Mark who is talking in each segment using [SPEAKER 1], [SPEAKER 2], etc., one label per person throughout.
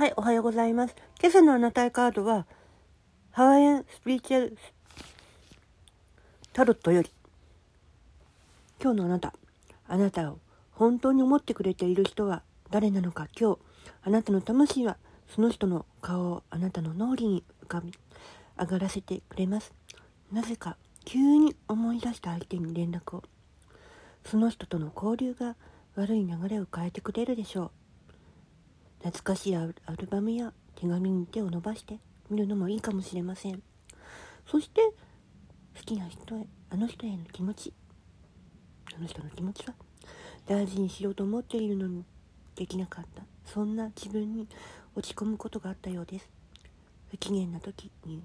[SPEAKER 1] はいおはようございます。今朝のあなたへカードは、ハワイアンスピリチュアルタロットより、今日のあなた、あなたを本当に思ってくれている人は誰なのか今日、あなたの魂はその人の顔をあなたの脳裏に浮かび上がらせてくれます。なぜか急に思い出した相手に連絡を。その人との交流が悪い流れを変えてくれるでしょう。懐かしいアルバムや手紙に手を伸ばしてみるのもいいかもしれません。そして好きな人へあの人への気持ち。あの人の気持ちは大事にしようと思っているのにできなかった。そんな自分に落ち込むことがあったようです。不機嫌な時に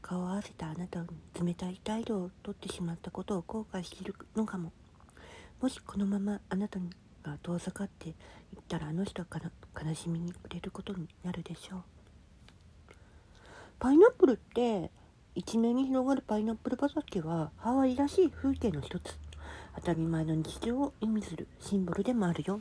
[SPEAKER 1] 顔を合わせたあなたに冷たい態度をとってしまったことを後悔しているのかも。もしこのままあなたにが遠ざかっていったらあの人は悲しみに触れることになるでしょう。パイナップルって一面に広がるパイナップル畑はハワイらしい風景の一つ。当たり前の日常を意味するシンボルでもあるよ。